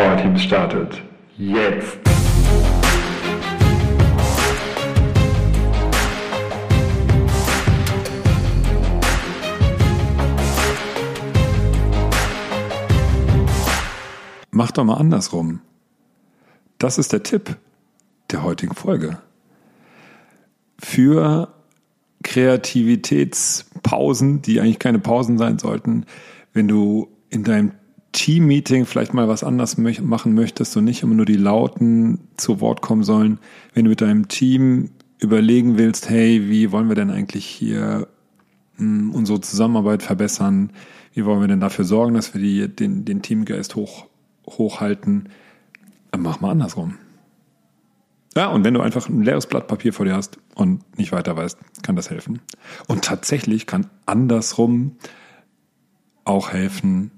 Powerteams startet. Jetzt! Mach doch mal andersrum. Das ist der Tipp der heutigen Folge. Für Kreativitätspausen, die eigentlich keine Pausen sein sollten, wenn du in deinem Team-Meeting vielleicht mal was anders machen möchtest und nicht immer nur die Lauten zu Wort kommen sollen, wenn du mit deinem Team überlegen willst, hey, wie wollen wir denn eigentlich hier mh, hm, unsere Zusammenarbeit verbessern? Wie wollen wir denn dafür sorgen, dass wir die, den, den Teamgeist hoch, hochhalten? Dann mach mal andersrum. Ja, und wenn du einfach ein leeres Blatt Papier vor dir hast und nicht weiter weißt, kann das helfen. Und tatsächlich kann andersrum auch helfen,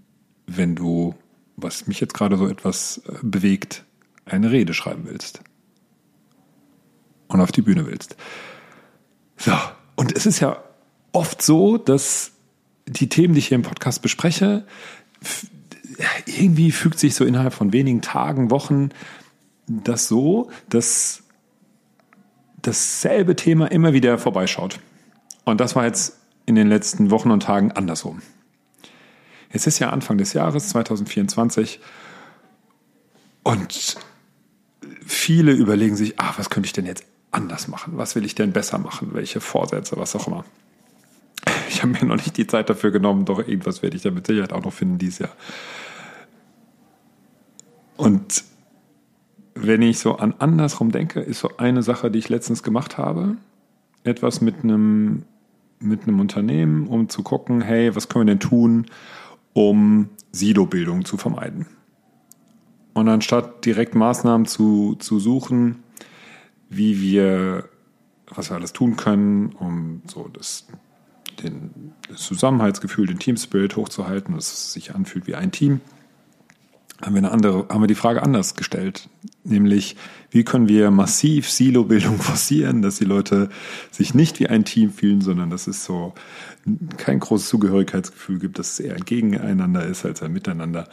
wenn du, was mich jetzt gerade so etwas äh, bewegt, eine Rede schreiben willst. Und auf die Bühne willst. So, und es ist ja oft so, dass die Themen, die ich hier im Podcast bespreche, irgendwie fügt sich so innerhalb von wenigen Tagen, Wochen das so, dass dasselbe Thema immer wieder vorbeischaut. Und das war jetzt in den letzten Wochen und Tagen andersrum. Es ist ja Anfang des Jahres 2024 und viele überlegen sich, ah, was könnte ich denn jetzt anders machen? Was will ich denn besser machen? Welche Vorsätze, was auch immer. Ich habe mir noch nicht die Zeit dafür genommen, doch irgendwas werde ich da mit Sicherheit auch noch finden dieses Jahr. Und wenn ich so an andersrum denke, ist so eine Sache, die ich letztens gemacht habe, etwas mit einem, mit einem Unternehmen, um zu gucken, hey, was können wir denn tun, um Silobildung zu vermeiden. Und anstatt direkt Maßnahmen zu, zu suchen, wie wir, was wir alles tun können, um so das, den, das Zusammenhaltsgefühl, den Teamspirit hochzuhalten, dass es sich anfühlt wie ein Team, haben wir eine andere, haben wir die Frage anders gestellt. Nämlich, wie können wir massiv Silo-Bildung forcieren, dass die Leute sich nicht wie ein Team fühlen, sondern dass es so kein großes Zugehörigkeitsgefühl gibt, dass es eher ein Gegeneinander ist als ein Miteinander.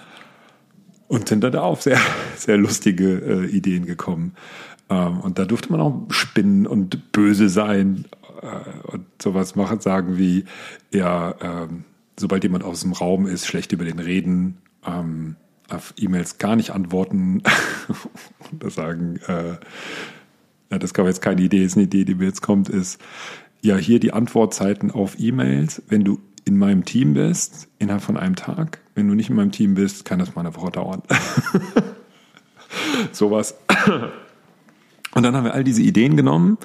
Und sind da auf sehr, sehr lustige äh, Ideen gekommen. Ähm, und da durfte man auch spinnen und böse sein äh, und sowas machen, sagen wie, ja, ähm, sobald jemand aus dem Raum ist, schlecht über den reden, ähm, auf E-Mails gar nicht antworten und sagen, äh, ja, das gab jetzt keine Idee, ist eine Idee, die mir jetzt kommt, ist, ja, hier die Antwortzeiten auf E-Mails, wenn du in meinem Team bist, innerhalb von einem Tag. Wenn du nicht in meinem Team bist, kann das mal eine Woche dauern. Sowas. Und dann haben wir all diese Ideen genommen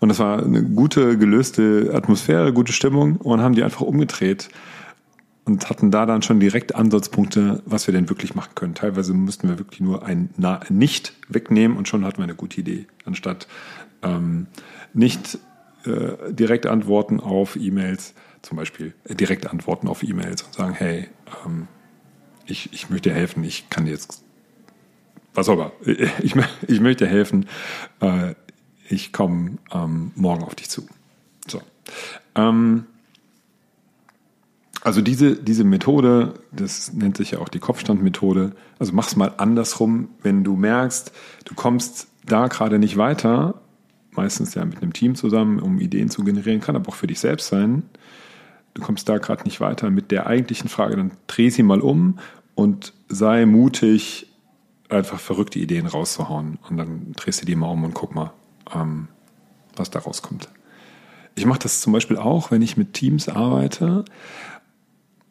und das war eine gute, gelöste Atmosphäre, gute Stimmung und haben die einfach umgedreht und hatten da dann schon direkt Ansatzpunkte, was wir denn wirklich machen können. Teilweise mussten wir wirklich nur ein Na Nicht wegnehmen und schon hatten wir eine gute Idee, anstatt ähm, nicht äh, direkt antworten auf E-Mails, zum Beispiel äh, direkt antworten auf E-Mails und sagen, hey, ähm, ich, ich möchte helfen, ich kann jetzt, was auch immer, ich, ich möchte helfen, äh, ich komme ähm, morgen auf dich zu. So. Ähm, also diese, diese Methode, das nennt sich ja auch die Kopfstandmethode, also mach's mal andersrum, wenn du merkst, du kommst da gerade nicht weiter, meistens ja mit einem Team zusammen, um Ideen zu generieren, kann aber auch für dich selbst sein. Du kommst da gerade nicht weiter mit der eigentlichen Frage, dann dreh sie mal um und sei mutig, einfach verrückte Ideen rauszuhauen. Und dann drehst du die mal um und guck mal, ähm, was da rauskommt. Ich mache das zum Beispiel auch, wenn ich mit Teams arbeite.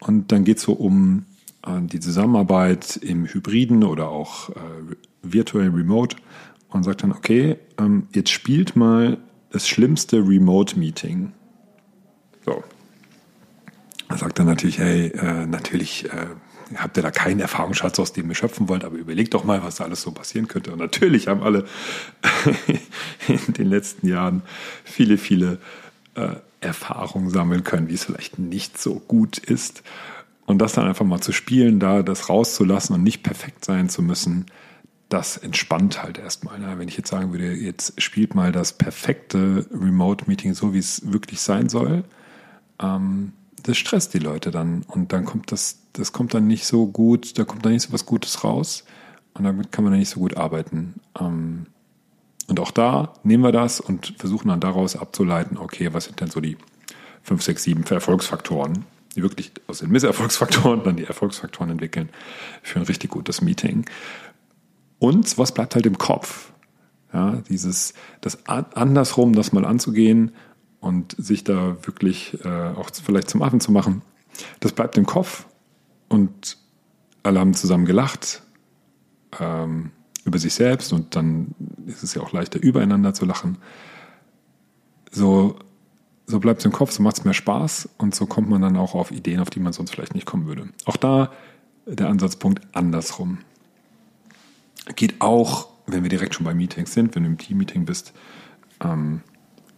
Und dann geht es so um äh, die Zusammenarbeit im Hybriden oder auch äh, virtuell remote und sagt dann, okay, ähm, jetzt spielt mal das schlimmste Remote-Meeting. So. Er sagt dann natürlich, hey, äh, natürlich äh, habt ihr da keinen Erfahrungsschatz, aus dem ihr schöpfen wollt, aber überlegt doch mal, was da alles so passieren könnte. Und natürlich haben alle in den letzten Jahren viele, viele äh, Erfahrungen sammeln können, wie es vielleicht nicht so gut ist. Und das dann einfach mal zu spielen, da das rauszulassen und nicht perfekt sein zu müssen, das entspannt halt erstmal. Ne? Wenn ich jetzt sagen würde, jetzt spielt mal das perfekte Remote-Meeting so, wie es wirklich sein soll, ähm, das stresst die Leute dann und dann kommt das, das kommt dann nicht so gut, da kommt dann nicht so was Gutes raus. und damit kann man ja nicht so gut arbeiten. Ähm, und auch da nehmen wir das und versuchen dann daraus abzuleiten, okay, was sind denn so die fünf, sechs, sieben Erfolgsfaktoren, die wirklich aus den Misserfolgsfaktoren dann die Erfolgsfaktoren entwickeln für ein richtig gutes Meeting. Und was bleibt halt im Kopf? Ja, dieses, das andersrum, das mal anzugehen und sich da wirklich äh, auch vielleicht zum Affen zu machen, das bleibt im Kopf und alle haben zusammen gelacht ähm, über sich selbst und dann ist es ja auch leichter, übereinander zu lachen. So, so bleibt es im Kopf, so macht es mehr Spaß und so kommt man dann auch auf Ideen, auf die man sonst vielleicht nicht kommen würde. Auch da der Ansatzpunkt andersrum. Geht auch, wenn wir direkt schon bei Meetings sind, wenn du im Team-Meeting bist, ähm,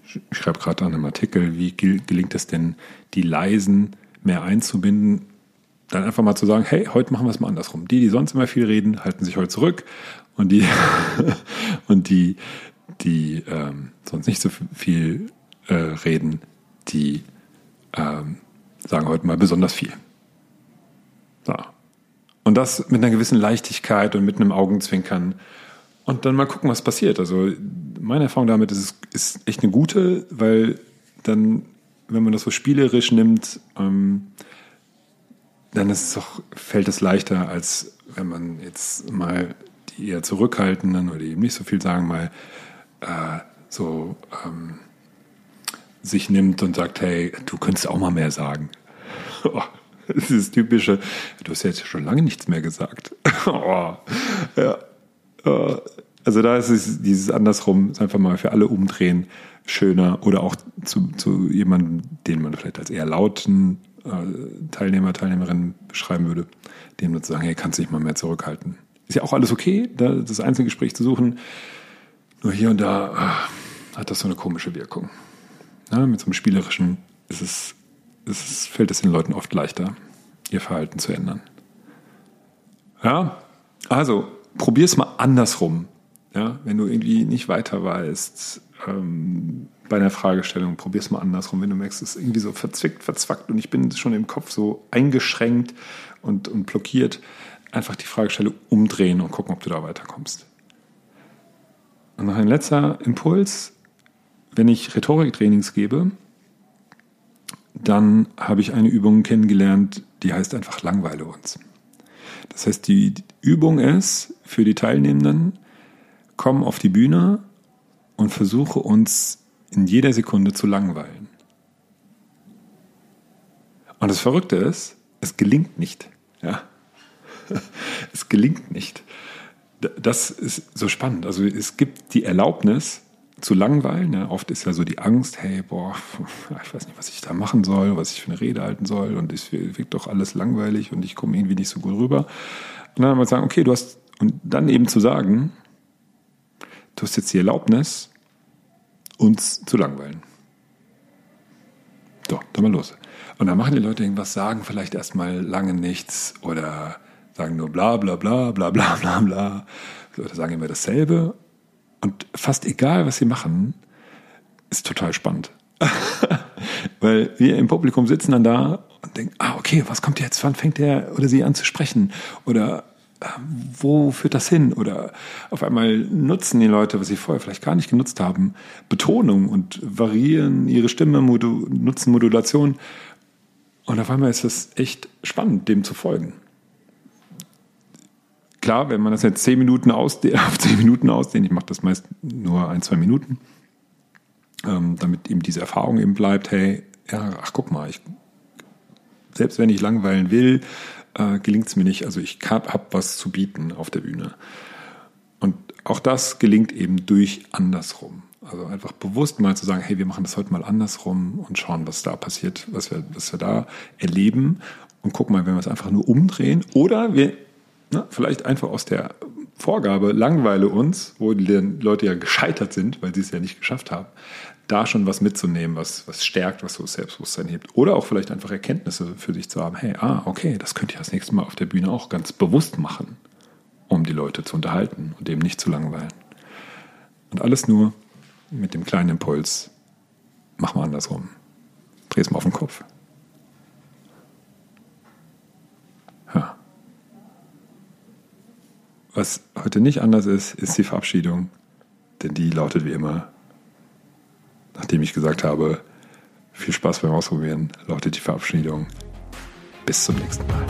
ich schreibe gerade an einem Artikel, wie gelingt es denn, die Leisen mehr einzubinden dann einfach mal zu sagen, hey, heute machen wir es mal andersrum. Die, die sonst immer viel reden, halten sich heute zurück und die, und die, die ähm, sonst nicht so viel äh, reden, die ähm, sagen heute mal besonders viel. So. Und das mit einer gewissen Leichtigkeit und mit einem Augenzwinkern. Und dann mal gucken, was passiert. Also meine Erfahrung damit ist, ist echt eine gute, weil dann, wenn man das so spielerisch nimmt, ähm, dann ist es doch, fällt es leichter, als wenn man jetzt mal die eher zurückhaltenden oder die eben nicht so viel sagen, mal äh, so ähm, sich nimmt und sagt, hey, du könntest auch mal mehr sagen. das ist typische, du hast jetzt schon lange nichts mehr gesagt. oh, ja. Äh, also da ist es dieses andersrum, einfach mal für alle umdrehen, schöner oder auch zu, zu jemandem, den man vielleicht als eher lauten äh, Teilnehmer, Teilnehmerinnen beschreiben würde, dem nur zu sagen, hey, kannst du dich mal mehr zurückhalten. Ist ja auch alles okay, das Einzelgespräch zu suchen. Nur hier und da äh, hat das so eine komische Wirkung. Ja, mit so einem spielerischen ist es, ist es, fällt es den Leuten oft leichter, ihr Verhalten zu ändern. Ja, also probier es mal andersrum. Ja, wenn du irgendwie nicht weiter weißt, ähm, bei einer Fragestellung, probier es mal andersrum, wenn du merkst, es ist irgendwie so verzwickt, verzwackt und ich bin schon im Kopf so eingeschränkt und, und blockiert, einfach die Fragestellung umdrehen und gucken, ob du da weiterkommst. Und noch ein letzter Impuls, wenn ich Rhetoriktrainings gebe, dann habe ich eine Übung kennengelernt, die heißt einfach Langweile uns. Das heißt, die Übung ist für die Teilnehmenden, komm auf die Bühne und versuche uns in jeder Sekunde zu langweilen. Und das Verrückte ist, es gelingt nicht. Ja? Es gelingt nicht. Das ist so spannend. Also es gibt die Erlaubnis zu langweilen. Ja? Oft ist ja so die Angst, hey, boah, ich weiß nicht, was ich da machen soll, was ich für eine Rede halten soll und es wirkt doch alles langweilig und ich komme irgendwie nicht so gut rüber. Und dann mal sagen, okay, du hast, und dann eben zu sagen, du hast jetzt die Erlaubnis, uns zu langweilen. So, dann mal los. Und dann machen die Leute irgendwas, sagen vielleicht erstmal lange nichts oder sagen nur bla bla bla bla bla bla bla oder sagen immer dasselbe. Und fast egal, was sie machen, ist total spannend. Weil wir im Publikum sitzen dann da und denken, ah, okay, was kommt jetzt? Wann fängt der oder sie an zu sprechen? Oder wo führt das hin? Oder auf einmal nutzen die Leute, was sie vorher vielleicht gar nicht genutzt haben, Betonung und variieren ihre Stimme, modu nutzen Modulation. Und auf einmal ist es echt spannend, dem zu folgen. Klar, wenn man das jetzt zehn Minuten ausdehnt, auf zehn Minuten ausdehnt, ich mache das meist nur ein, zwei Minuten, ähm, damit eben diese Erfahrung eben bleibt, hey, ja, ach guck mal, ich, selbst wenn ich langweilen will, äh, gelingt es mir nicht. Also ich habe was zu bieten auf der Bühne. Und auch das gelingt eben durch andersrum. Also einfach bewusst mal zu sagen, hey, wir machen das heute mal andersrum und schauen, was da passiert, was wir, was wir da erleben. Und gucken mal, wenn wir es einfach nur umdrehen oder wir na, vielleicht einfach aus der Vorgabe langweile uns, wo die Leute ja gescheitert sind, weil sie es ja nicht geschafft haben, da schon was mitzunehmen, was, was stärkt, was so Selbstbewusstsein hebt. Oder auch vielleicht einfach Erkenntnisse für sich zu haben. Hey, ah, okay, das könnt ihr das nächste Mal auf der Bühne auch ganz bewusst machen, um die Leute zu unterhalten und eben nicht zu langweilen. Und alles nur mit dem kleinen Impuls, mach mal andersrum. Dreh es mal auf den Kopf. Was heute nicht anders ist, ist die Verabschiedung. Denn die lautet wie immer, nachdem ich gesagt habe, viel Spaß beim Ausprobieren, lautet die Verabschiedung. Bis zum nächsten Mal.